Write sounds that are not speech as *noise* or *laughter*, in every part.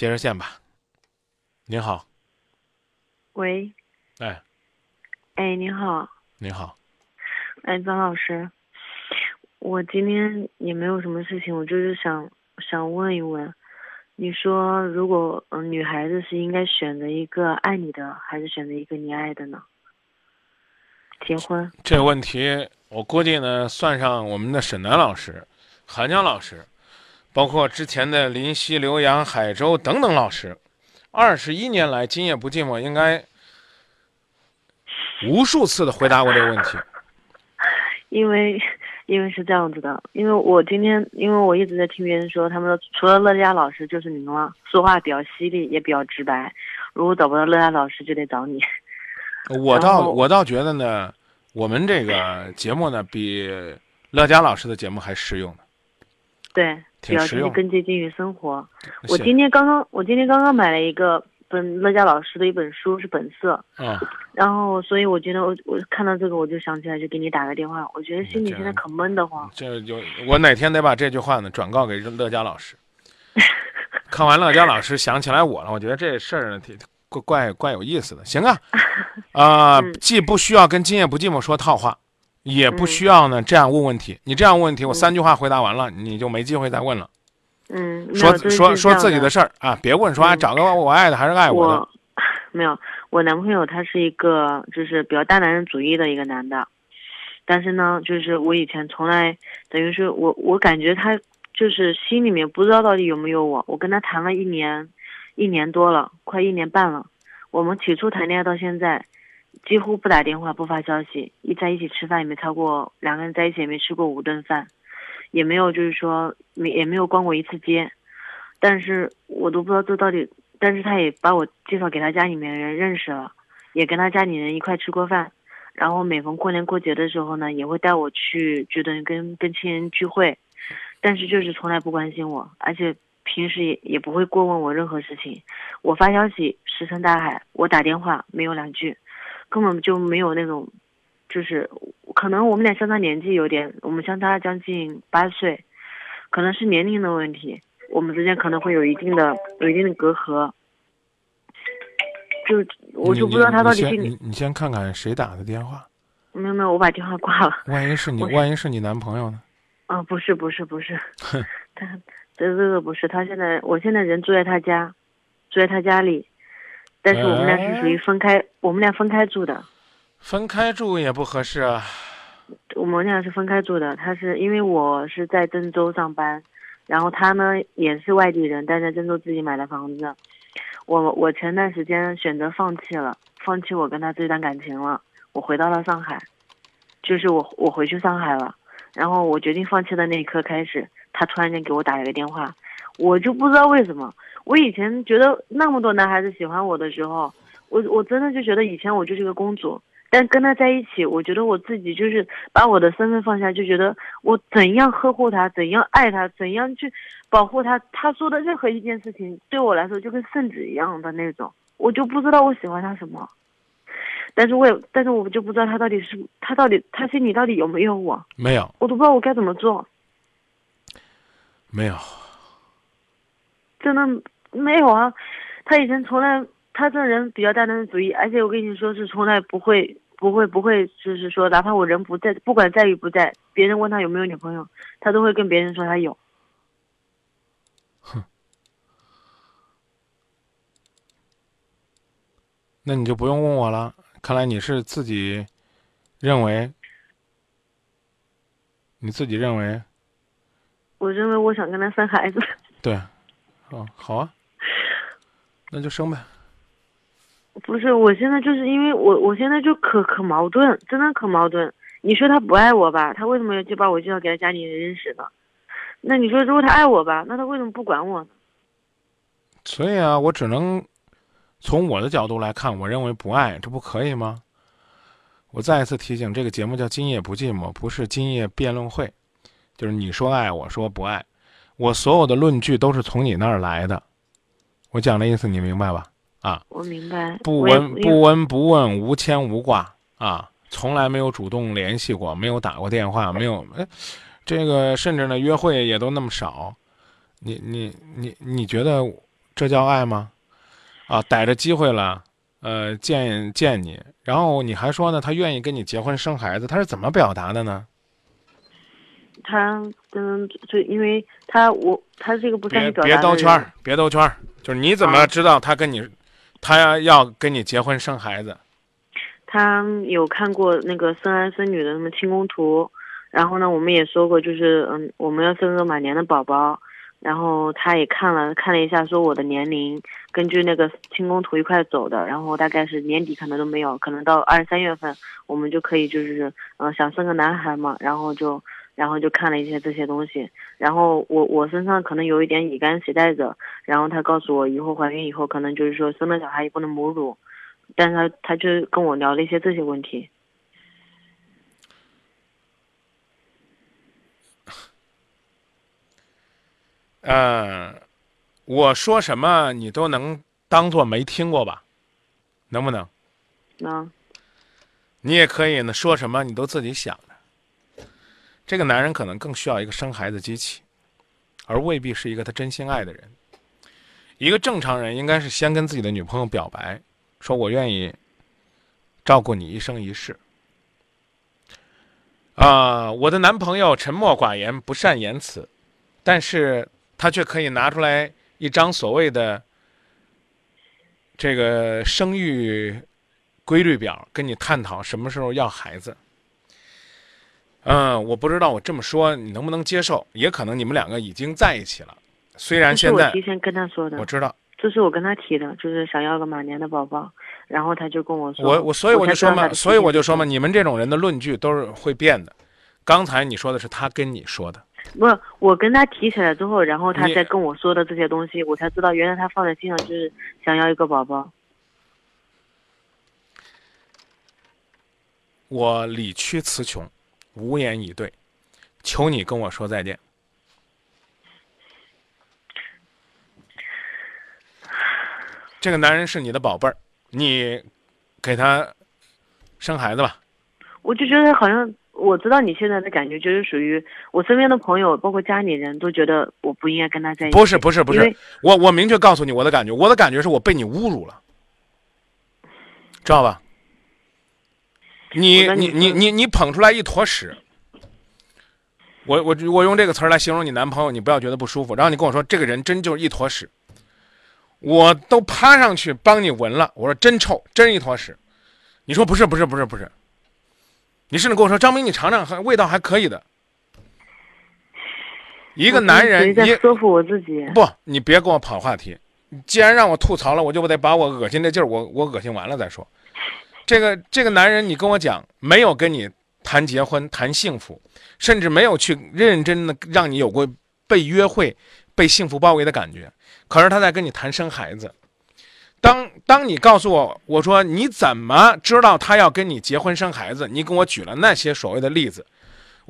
接着线吧。您好，喂，哎，哎，您好，您好，哎，张老师，我今天也没有什么事情，我就是想想问一问，你说如果嗯、女孩子是应该选择一个爱你的，还是选择一个你爱的呢？结婚，这个问题我估计呢，算上我们的沈南老师、韩江老师，包括之前的林夕、刘洋、海洲等等老师，二十一年来今夜不寂寞，应该无数次的回答过这个问题。因为因为是这样子的，因为我今天因为我一直在听别人说，他们说除了乐嘉老师就是你们了，说话比较犀利，也比较直白。如果找不到乐嘉老师，就得找你。我倒我倒觉得呢，我们这个节目呢，比乐嘉老师的节目还实用呢。对，挺实用更接近于生活。我今天刚刚，我今天刚刚买了一个本乐嘉老师的一本书，是本色。啊，然后，所以我觉得我我看到这个，我就想起来就给你打个电话。我觉得心里现在可闷得慌。这就我哪天得把这句话呢转告给乐嘉老师。*laughs* 看完乐嘉老师想起来我了，我觉得这事儿呢挺怪怪怪有意思的。行啊，*laughs* 啊、嗯既不需要跟今夜不寂寞说套话，也不需要呢这样问问题。你这样问问题，我三句话回答完了，你就没机会再问了。嗯，说说说自己的事儿啊，别问说哎嗯找个我爱的还是爱我的。我 *laughs* 没有，我男朋友他是一个就是比较大男人主义的一个男的，但是呢，就是我以前从来等于是我我感觉他就是心里面不知道到底有没有我。我跟他谈了一年，一年多了，快一年半了。我们起初谈恋爱到现在，几乎不打电话不发消息，一在一起吃饭也没超过两个人在一起也没吃过五顿饭，也没有就是说没也没有逛过一次街，但是我都不知道这到底但是他也把我介绍给他家里面人认识了，也跟他家里人一块吃过饭，然后每逢过年过节的时候呢，也会带我去觉得跟跟亲人聚会，但是就是从来不关心我，而且平时也也不会过问我任何事情。我发消息石沉大海，我打电话没有两句，根本就没有那种，就是可能我们俩相差年纪有点，我们相差将近八岁，可能是年龄的问题。我们之间可能会有一定的有一定的隔阂，就我就不知道他到底你心里你先你你先看看谁打的电话，没有没有，我把电话挂了。万一是你万一是你男朋友呢？啊，不是不是不是，*laughs* 他这这个不是，他现在我现在人住在他家，住在他家里，但是我们俩是属于分开，我们俩分开住的，分开住也不合适啊。我们俩是分开住的。他是因为我是在郑州上班，然后他呢也是外地人，但在郑州自己买的房子。我我前段时间选择放弃了，放弃我跟他这段感情了，我回到了上海，就是我我回去上海了。然后我决定放弃的那一刻开始，他突然间给我打了个电话，我就不知道为什么。我以前觉得那么多男孩子喜欢我的时候，我我真的就觉得以前我就是个公主，但跟他在一起，我觉得我自己就是把我的身份放下，就觉得我怎样呵护他，怎样爱他，怎样去保护他，他说的任何一件事情对我来说就跟圣旨一样的那种，我就不知道我喜欢他什么。但是我也，但是我就不知道他到底是他到底他心里到底有没有我，没有我都不知道我该怎么做，没有，真的没有啊。他以前从来，他这人比较大男子主义，而且我跟你说是从来不会不会不会，就是说哪怕我人不在，不管在与不在，别人问他有没有女朋友，他都会跟别人说他有。哼那你就不用问我了。看来你是自己认为，你自己认为我认为我想跟他生孩子，对，哦，好啊，那就生呗。不是，我现在就是因为我我现在就可可矛盾，真的可矛盾。你说他不爱我吧，他为什么就把我介绍给他家里人认识呢？那你说如果他爱我吧，那他为什么不管我呢？所以啊，我只能从我的角度来看，我认为不爱，这不可以吗？我再一次提醒，这个节目叫《今夜不寂寞》，不是今夜辩论会，就是你说爱，我说不爱，我所有的论据都是从你那儿来的。我讲的意思你明白吧？啊，我明白。不闻不闻不问，无牵无挂啊，从来没有主动联系过，没有打过电话，*laughs* 没有哎，这个甚至呢约会也都那么少。你你你你觉得这叫爱吗？啊，逮着机会了，呃，见见你，然后你还说呢，他愿意跟你结婚生孩子，他是怎么表达的呢？他跟就因为他我他这个不善于表达别兜圈儿，别兜圈儿，就是你怎么啊知道他跟你，他要要跟你结婚生孩子？他有看过那个生儿生女的什么清宫图，然后呢，我们也说过，就是嗯，我们要生个满年的宝宝，然后他也看了看了一下，说我的年龄根据那个清宫图一块走的，然后大概是年底可能都没有，可能到二三月份我们就可以就是嗯、呃想生个男孩嘛，然后就然后就看了一些这些东西，然后我我身上可能有一点乙肝携带者，然后他告诉我以后怀孕以后可能就是说生了小孩也不能母乳。但是他他就跟我聊了一些这些问题，*laughs* 呃，我说什么你都能当做没听过吧？能不能？能你也可以呢，说什么你都自己想着。这个男人可能更需要一个生孩子机器，而未必是一个他真心爱的人。一个正常人应该是先跟自己的女朋友表白，说我愿意照顾你一生一世。啊、我的男朋友沉默寡言，不善言辞，但是他却可以拿出来一张所谓的这个生育规律表，跟你探讨什么时候要孩子。嗯，我不知道我这么说你能不能接受，也可能你们两个已经在一起了。虽然现在我提前跟他说的我，知道，这是我跟他提的，就是想要个马年的宝宝，然后他就跟我说，我我所以我就说嘛，所以我就说嘛，你们这种人的论据都是会变的。刚才你说的是他跟你说的，不，我跟他提起来之后，然后他你再跟我说的这些东西，我才知道原来他放在心上就是想要一个宝宝。我理屈词穷，无言以对，求你跟我说再见。这个男人是你的宝贝儿，你给他生孩子吧。我就觉得好像我知道你现在的感觉，就是属于我身边的朋友，包括家里人都觉得我不应该跟他在一起。不是不是不是，我我明确告诉你我的感觉，我的感觉是我被你侮辱了，知道吧？你你你你你你捧出来一坨屎，我我我用这个词儿来形容你男朋友，你不要觉得不舒服。然后你跟我说这个人真就是一坨屎，我都趴上去帮你闻了，我说真臭，真一坨屎。你说不是不是不是不是，你甚至跟我说张明你尝尝，还味道还可以的。一个男人你说服我自己。不，你别跟我跑话题。既然让我吐槽了，我就得把我恶心的劲儿，我我恶心完了再说。这个这个男人，你跟我讲，没有跟你谈结婚、谈幸福，甚至没有去认认真真的让你有过被约会、被幸福包围的感觉。可是他在跟你谈生孩子。当当你告诉我，我说你怎么知道他要跟你结婚生孩子？你跟我举了那些所谓的例子，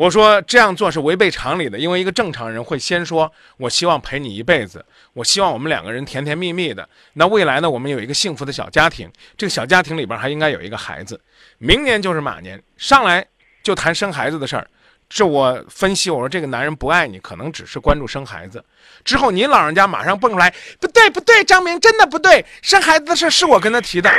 我说这样做是违背常理的，因为一个正常人会先说：“我希望陪你一辈子，我希望我们两个人甜甜蜜蜜的。那未来呢，我们有一个幸福的小家庭，这个小家庭里边还应该有一个孩子。明年就是马年，上来就谈生孩子的事儿。这我分析，我说这个男人不爱你，可能只是关注生孩子。之后您老人家马上蹦出来，不对不对，张明真的不对，生孩子的事是我跟他提的。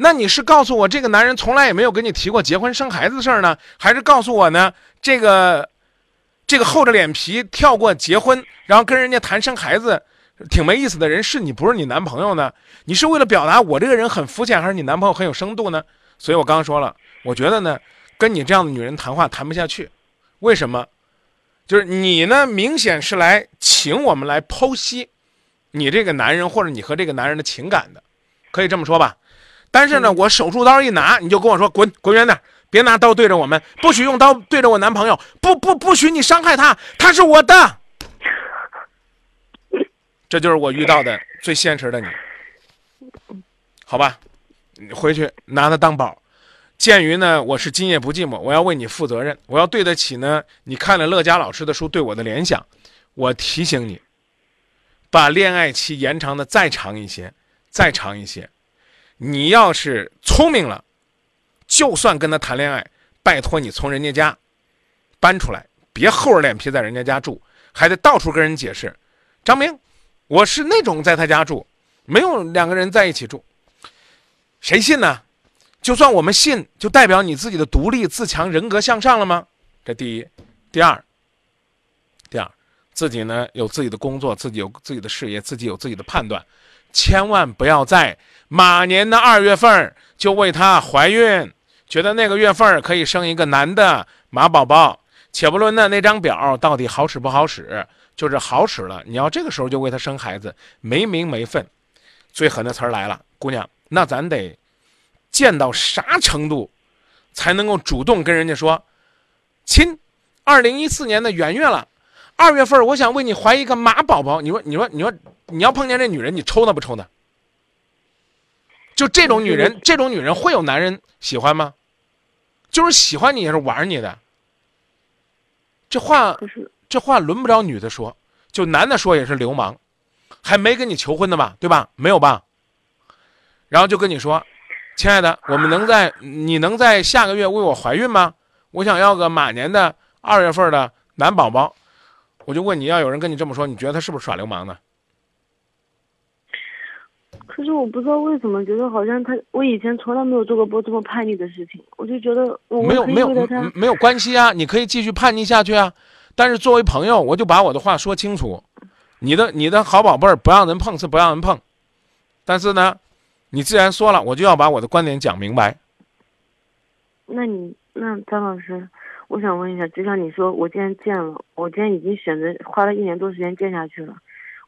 那你是告诉我这个男人从来也没有跟你提过结婚生孩子的事儿呢，还是告诉我呢这个这个厚着脸皮跳过结婚，然后跟人家谈生孩子，挺没意思的人是你不是你男朋友呢？你是为了表达我这个人很肤浅，还是你男朋友很有深度呢？所以我刚刚说了，我觉得呢，跟你这样的女人谈话谈不下去，为什么？就是你呢，明显是来请我们来剖析你这个男人或者你和这个男人的情感的，可以这么说吧？但是呢，我手术刀一拿，你就跟我说滚滚远点，别拿刀对着我们，不许用刀对着我男朋友，不不不许你伤害他，他是我的。*laughs* 这就是我遇到的最现实的你，好吧？你回去拿他当宝。鉴于呢，我是今夜不寂寞，我要为你负责任，我要对得起呢你看了乐嘉老师的书对我的联想。我提醒你，把恋爱期延长的再长一些，再长一些。你要是聪明了，就算跟他谈恋爱，拜托你从人家家搬出来，别厚着脸皮在人家家住，还得到处跟人解释。张明，我是那种在他家住，没有两个人在一起住。谁信呢？就算我们信，就代表你自己的独立自强、人格向上了吗？这第一，第二，第二，自己呢有自己的工作，自己有自己的事业，自己有自己的判断，千万不要在马年的二月份就为她怀孕，觉得那个月份可以生一个男的马宝宝。且不论呢那张表到底好使不好使，就是好使了，你要这个时候就为她生孩子，没名没分。最狠的词儿来了，姑娘，那咱得贱到啥程度，才能够主动跟人家说，亲，二零一四年的元月了，二月份我想为你怀一个马宝宝。你说，你说，你说，你要碰见这女人，你抽她不抽她？就这种女人，这种女人会有男人喜欢吗？就是喜欢你也是玩你的。这话这话轮不着女的说，就男的说也是流氓，还没跟你求婚呢吧，对吧？没有吧？然后就跟你说，亲爱的，我们能在你能在下个月为我怀孕吗？我想要个马年的二月份的男宝宝。我就问你要有人跟你这么说，你觉得他是不是耍流氓呢？可是我不知道为什么觉得好像他，我以前从来没有做过过这么叛逆的事情，我就觉得我没有没有没有关系啊，你可以继续叛逆下去啊。但是作为朋友，我就把我的话说清楚，你的你的好宝贝儿不让人碰是不让人碰，但是呢，你既然说了，我就要把我的观点讲明白。那你那张老师，我想问一下，就像你说，我既然见了，我今天已经选择花了一年多时间见下去了，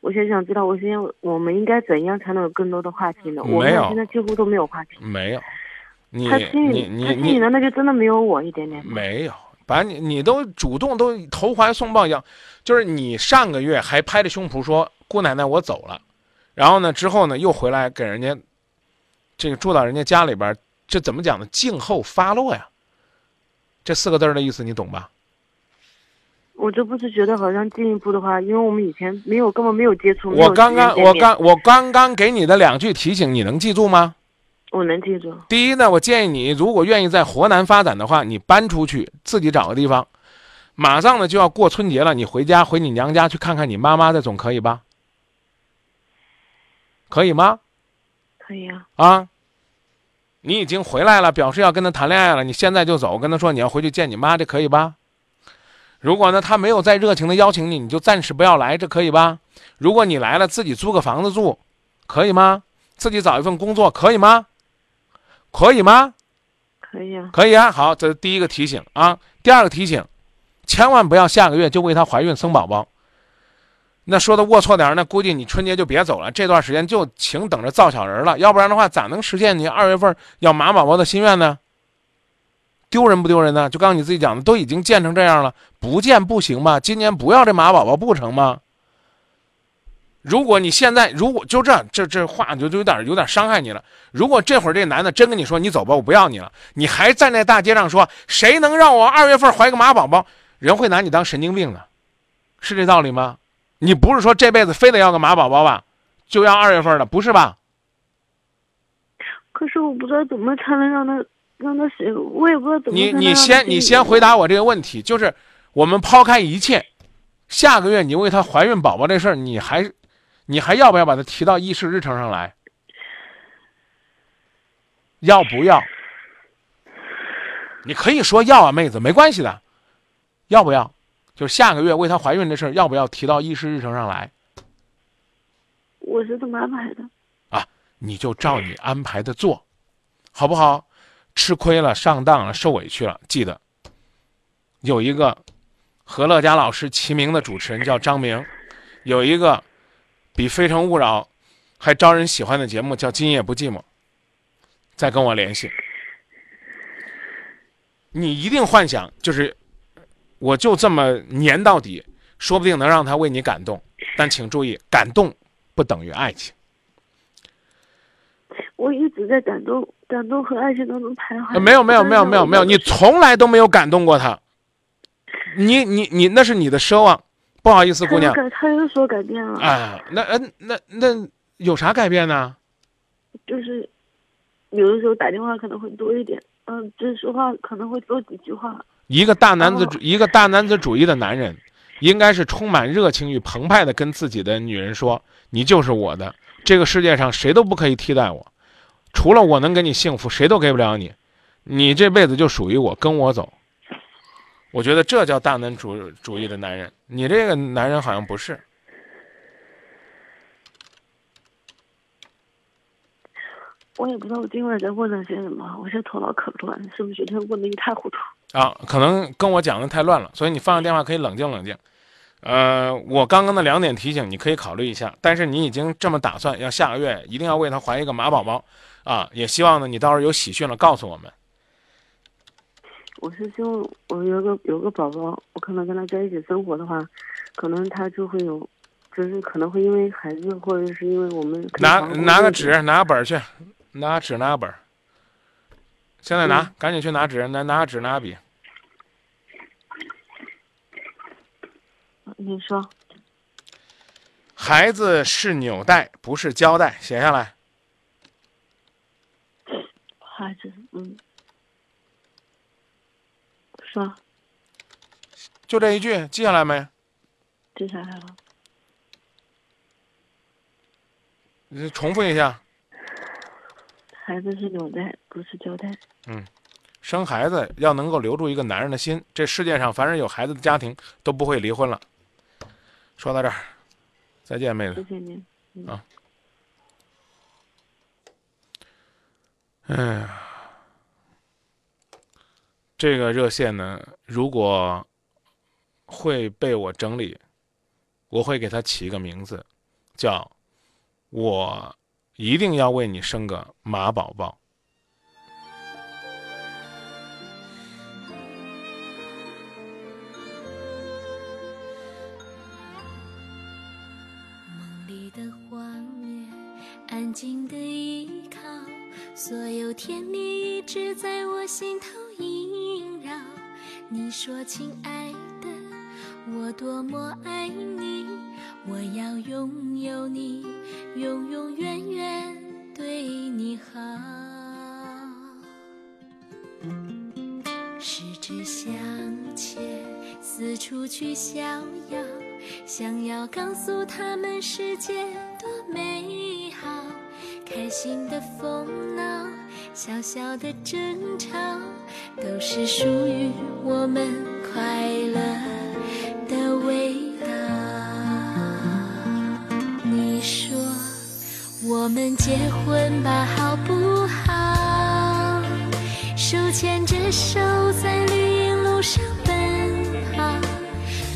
我现在想知道，我现在我们应该怎样才能有更多的话题呢？我们没有俩现在几乎都没有话题。没有，你他心你里，他你你心里难道就真的没有我一点点？没有，把你你都主动都投怀送抱一样，就是你上个月还拍着胸脯说姑奶奶我走了，然后呢之后呢又回来给人家这个住到人家家里边儿，这怎么讲呢？静候发落呀，这四个字的意思你懂吧？我这不是觉得好像进一步的话，因为我们以前没有根本没有接触，我刚刚我刚我刚刚给你的两句提醒，你能记住吗？我能记住，第一呢，我建议你如果愿意在河南发展的话，你搬出去自己找个地方，马上呢就要过春节了，你回家回你娘家去看看你妈妈，这总可以吧？可以吗？可以啊。啊，你已经回来了，表示要跟他谈恋爱了，你现在就走，跟他说你要回去见你妈，这可以吧？如果呢他没有再热情的邀请你，你就暂时不要来，这可以吧？如果你来了，自己租个房子住，可以吗？自己找一份工作，可以吗？可以吗？可以啊，可以啊。好，这是第一个提醒啊。第二个提醒，千万不要下个月就为她怀孕生宝宝。那说的龌龊点，那估计你春节就别走了，这段时间就请等着造小人了，要不然的话，咋能实现你二月份要马宝宝的心愿呢？丢人不丢人呢？就刚你自己讲的，都已经建成这样了，不建不行吗？今年不要这马宝宝不成吗？如果你现在如果就这这这话就就有点有点伤害你了。如果这会儿这男的真跟你说你走吧，我不要你了，你还站在大街上说谁能让我二月份怀个马宝宝，人会拿你当神经病的，是这道理吗？你不是说这辈子非得要个马宝宝吧，就要二月份的，不是吧？可是我不知道怎么才能让他让他谁，我也不知道怎么你你先你先回答我这个问题，就是我们抛开一切，下个月你为她怀孕宝宝这事儿，你还你还要不要把它提到议事日程上来？要不要？你可以说要啊，妹子，没关系的。要不要？就是下个月为她怀孕这事儿，要不要提到议事日程上来？我是这么安排的。啊你就照你安排的做，好不好？吃亏了、上当了、受委屈了，记得有一个和乐嘉老师齐名的主持人叫张明，有一个比《非诚勿扰》还招人喜欢的节目叫《今夜不寂寞》，再跟我联系。你一定幻想就是我就这么粘到底，说不定能让他为你感动，但请注意，感动不等于爱情。我一直在感动，感动和爱情当中徘徊。呃没有没有没有没有没有，你从来都没有感动过他。你你你那是你的奢望，不好意思，姑娘。他又改，他又说改变了，啊，那嗯那那有啥改变呢？就是有的时候打电话可能会多一点，嗯，就是说话可能会多几句话。一个大男子哦主一个大男子主义的男人，应该是充满热情与澎湃的跟自己的女人说：“你就是我的，这个世界上谁都不可以替代我，除了我能给你幸福，谁都给不了你，你这辈子就属于我，跟我走。”我觉得这叫大男主主义的男人，你这个男人好像不是。我也不知道我今晚在问了些什么，我现在头脑可乱，是不是觉得问的一塌糊涂？啊，可能跟我讲的太乱了，所以你放下电话可以冷静冷静。呃，我刚刚的两点提醒你可以考虑一下，但是你已经这么打算，要下个月一定要为他怀一个马宝宝，啊，也希望呢你到时候有喜讯了告诉我们。我是希望我有个有个宝宝，我可能跟他在一起生活的话，可能他就会有，就是可能会因为孩子，或者是因为我们拿拿个纸，拿个本去，拿纸拿个本。现在拿，赶紧去拿纸，拿拿个纸，拿个笔。你说，孩子是纽带，不是胶带，写下来。孩子，嗯，说，就这一句，记下来没？记下来了。你重复一下。孩子是纽带，不是胶带。嗯，生孩子要能够留住一个男人的心，这世界上凡是有孩子的家庭都不会离婚了。说到这儿，再见，妹子。谢谢您。啊。哎呀，这个热线呢，如果会被我整理，我会给它起一个名字，叫“我一定要为你生个马宝宝里的画面”。安静的依靠，所有甜蜜一直在我心头萦绕。你说，亲爱的，我多么爱你，我要拥有你，永永远远对你好。十指相牵，四处去逍遥，想要告诉他们世界多美好。开心的疯闹，小小的争吵，都是属于我们快乐们结婚吧，好不好？手牵着手，在绿荫路上奔跑，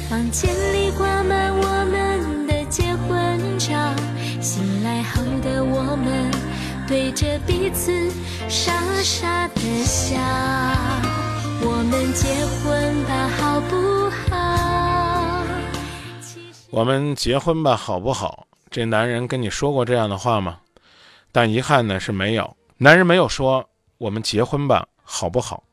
房间里挂满我们的结婚照。醒来后的我们，对着彼此傻傻的笑。我们结婚吧，好不好？我们结婚吧，好不好？这男人跟你说过这样的话吗？但遗憾呢是没有。男人没有说我们结婚吧，好不好？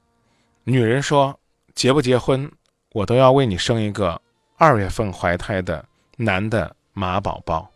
女人说结不结婚，我都要为你生一个二月份怀胎的男的马宝宝。